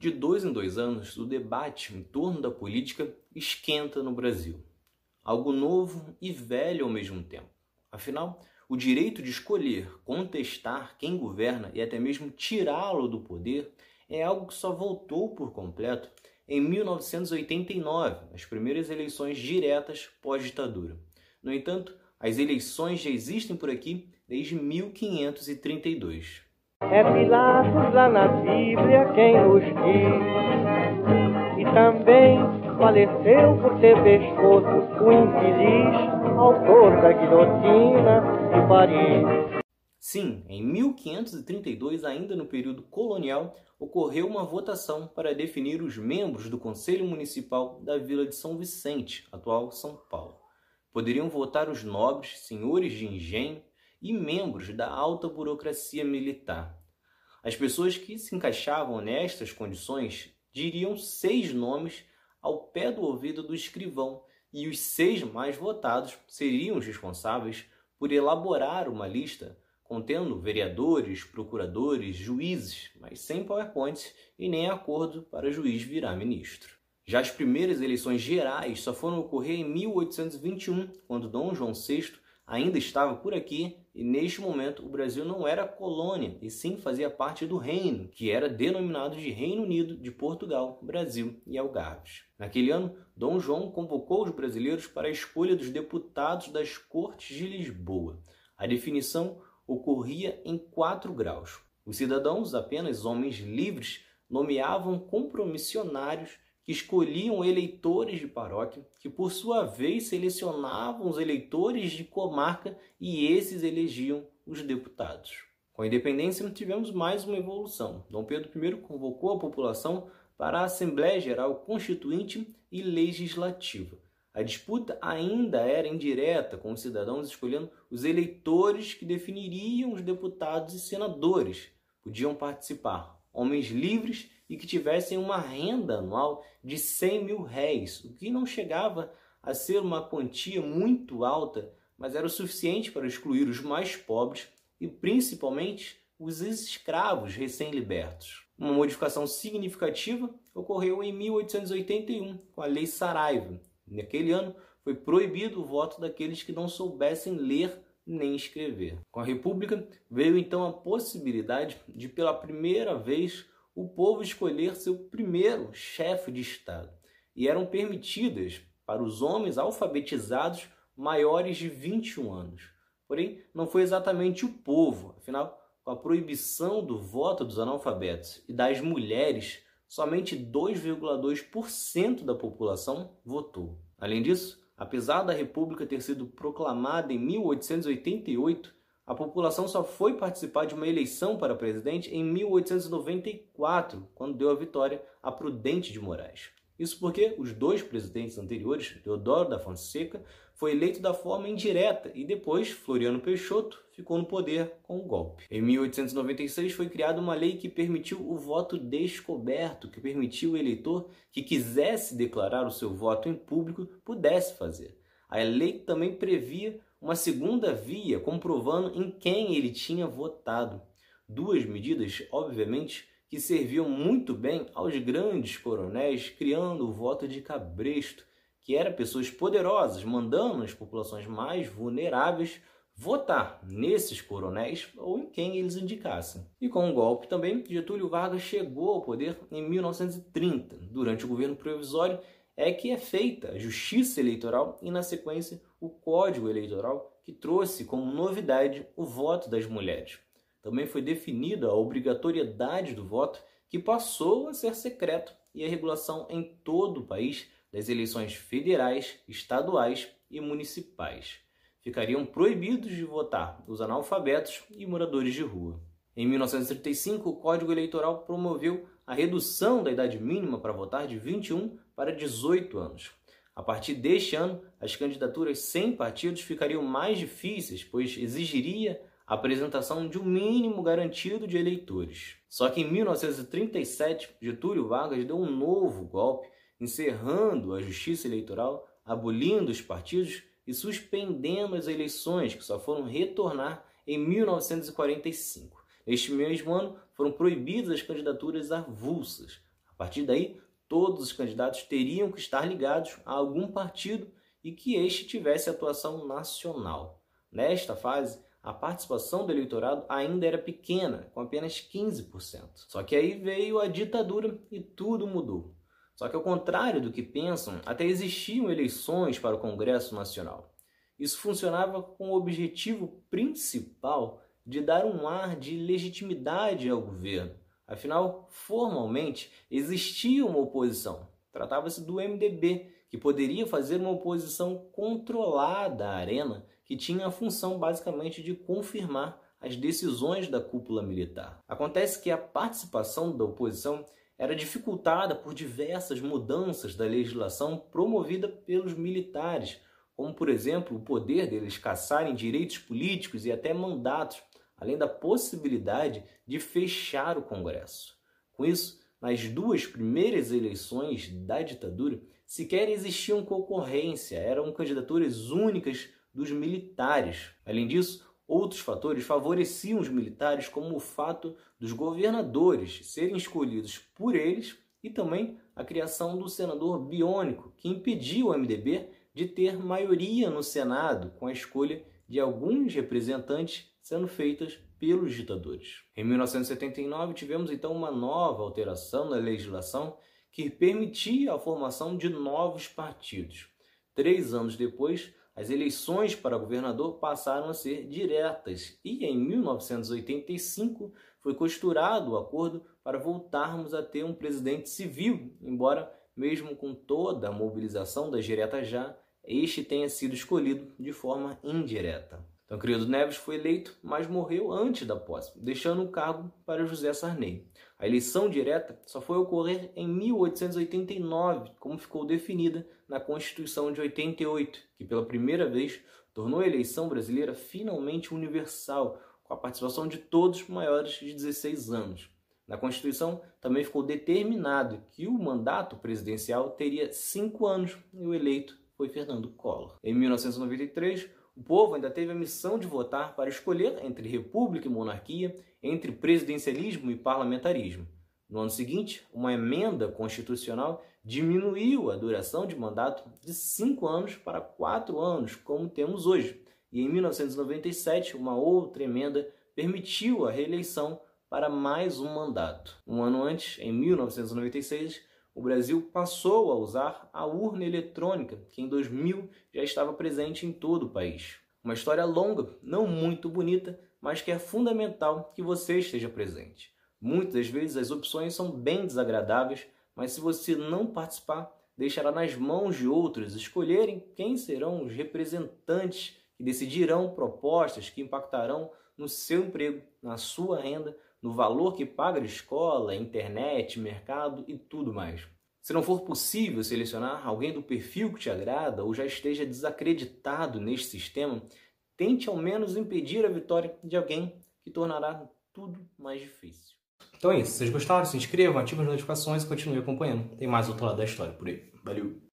De dois em dois anos, o debate em torno da política esquenta no Brasil. Algo novo e velho ao mesmo tempo. Afinal, o direito de escolher, contestar quem governa e até mesmo tirá-lo do poder é algo que só voltou por completo em 1989, as primeiras eleições diretas pós-ditadura. No entanto, as eleições já existem por aqui desde 1532. É Pilatos lá na Bíblia quem nos diz, e também faleceu por ter pescoço o infeliz autor da guilhotina de Paris. Sim, em 1532, ainda no período colonial, ocorreu uma votação para definir os membros do Conselho Municipal da Vila de São Vicente, atual São Paulo. Poderiam votar os nobres, senhores de engenho e membros da alta burocracia militar. As pessoas que se encaixavam nestas condições diriam seis nomes ao pé do ouvido do escrivão e os seis mais votados seriam os responsáveis por elaborar uma lista contendo vereadores, procuradores, juízes, mas sem PowerPoints e nem acordo para juiz virar ministro. Já as primeiras eleições gerais só foram ocorrer em 1821, quando Dom João VI ainda estava por aqui e neste momento o Brasil não era colônia e sim fazia parte do reino, que era denominado de Reino Unido de Portugal, Brasil e Algarves. Naquele ano, Dom João convocou os brasileiros para a escolha dos deputados das Cortes de Lisboa. A definição ocorria em quatro graus. Os cidadãos, apenas homens livres, nomeavam compromissionários escolhiam eleitores de paróquia, que por sua vez selecionavam os eleitores de comarca e esses elegiam os deputados. Com a independência, tivemos mais uma evolução. Dom Pedro I convocou a população para a Assembleia Geral Constituinte e Legislativa. A disputa ainda era indireta, com os cidadãos escolhendo os eleitores que definiriam os deputados e senadores. Podiam participar homens livres e que tivessem uma renda anual de 100 mil réis, o que não chegava a ser uma quantia muito alta, mas era o suficiente para excluir os mais pobres e principalmente os escravos recém-libertos. Uma modificação significativa ocorreu em 1881 com a Lei Saraiva. Naquele ano foi proibido o voto daqueles que não soubessem ler nem escrever. Com a República veio então a possibilidade de pela primeira vez o povo escolher seu primeiro chefe de Estado e eram permitidas para os homens alfabetizados maiores de 21 anos. Porém, não foi exatamente o povo, afinal, com a proibição do voto dos analfabetos e das mulheres, somente 2,2% da população votou. Além disso, apesar da República ter sido proclamada em 1888, a população só foi participar de uma eleição para presidente em 1894, quando deu a vitória a Prudente de Moraes. Isso porque os dois presidentes anteriores, Teodoro da Fonseca, foi eleito da forma indireta e depois Floriano Peixoto ficou no poder com o golpe. Em 1896 foi criada uma lei que permitiu o voto descoberto, que permitiu o eleitor que quisesse declarar o seu voto em público pudesse fazer. A lei também previa uma segunda via comprovando em quem ele tinha votado. Duas medidas, obviamente, que serviam muito bem aos grandes coronéis, criando o voto de cabresto, que era pessoas poderosas mandando as populações mais vulneráveis votar nesses coronéis ou em quem eles indicassem. E com o golpe também, Getúlio Vargas chegou ao poder em 1930. Durante o governo provisório, é que é feita a justiça eleitoral e, na sequência, o Código Eleitoral, que trouxe como novidade o voto das mulheres. Também foi definida a obrigatoriedade do voto, que passou a ser secreto, e a regulação em todo o país das eleições federais, estaduais e municipais. Ficariam proibidos de votar os analfabetos e moradores de rua. Em 1935, o Código Eleitoral promoveu a redução da idade mínima para votar de 21 para 18 anos. A partir deste ano, as candidaturas sem partidos ficariam mais difíceis, pois exigiria apresentação de um mínimo garantido de eleitores. Só que em 1937, Getúlio Vargas deu um novo golpe, encerrando a justiça eleitoral, abolindo os partidos e suspendendo as eleições, que só foram retornar em 1945. Neste mesmo ano, foram proibidas as candidaturas avulsas. A partir daí, todos os candidatos teriam que estar ligados a algum partido e que este tivesse atuação nacional. Nesta fase, a participação do eleitorado ainda era pequena, com apenas 15%. Só que aí veio a ditadura e tudo mudou. Só que ao contrário do que pensam, até existiam eleições para o Congresso Nacional. Isso funcionava com o objetivo principal de dar um ar de legitimidade ao governo. Afinal, formalmente, existia uma oposição. Tratava-se do MDB, que poderia fazer uma oposição controlada à arena, que tinha a função basicamente de confirmar as decisões da cúpula militar. Acontece que a participação da oposição era dificultada por diversas mudanças da legislação promovida pelos militares, como por exemplo o poder deles caçarem direitos políticos e até mandatos, além da possibilidade de fechar o Congresso. Com isso, nas duas primeiras eleições da ditadura, sequer existiam concorrência, eram candidaturas únicas dos militares. Além disso, outros fatores favoreciam os militares, como o fato dos governadores serem escolhidos por eles e também a criação do senador biônico, que impediu o MDB de ter maioria no Senado com a escolha de alguns representantes sendo feitas pelos ditadores. Em 1979, tivemos então uma nova alteração na legislação que permitia a formação de novos partidos. Três anos depois, as eleições para governador passaram a ser diretas e em 1985 foi costurado o acordo para voltarmos a ter um presidente civil, embora, mesmo com toda a mobilização das diretas já, este tenha sido escolhido de forma indireta. Tancredo Neves foi eleito, mas morreu antes da posse, deixando o cargo para José Sarney. A eleição direta só foi ocorrer em 1889, como ficou definida na Constituição de 88, que pela primeira vez tornou a eleição brasileira finalmente universal, com a participação de todos maiores de 16 anos. Na Constituição também ficou determinado que o mandato presidencial teria cinco anos e o eleito foi Fernando Collor. Em 1993, o povo ainda teve a missão de votar para escolher entre república e monarquia, entre presidencialismo e parlamentarismo. No ano seguinte, uma emenda constitucional diminuiu a duração de mandato de cinco anos para quatro anos, como temos hoje. E em 1997, uma outra emenda permitiu a reeleição para mais um mandato. Um ano antes, em 1996, o Brasil passou a usar a urna eletrônica, que em 2000 já estava presente em todo o país. Uma história longa, não muito bonita, mas que é fundamental que você esteja presente. Muitas vezes as opções são bem desagradáveis, mas se você não participar, deixará nas mãos de outros escolherem quem serão os representantes que decidirão propostas que impactarão no seu emprego, na sua renda, no valor que paga de escola, internet, mercado e tudo mais. Se não for possível selecionar alguém do perfil que te agrada ou já esteja desacreditado neste sistema, tente ao menos impedir a vitória de alguém que tornará tudo mais difícil. Então é isso. Se vocês gostaram, se inscrevam, ativem as notificações e continuem acompanhando. Tem mais outro lado da história por aí. Valeu!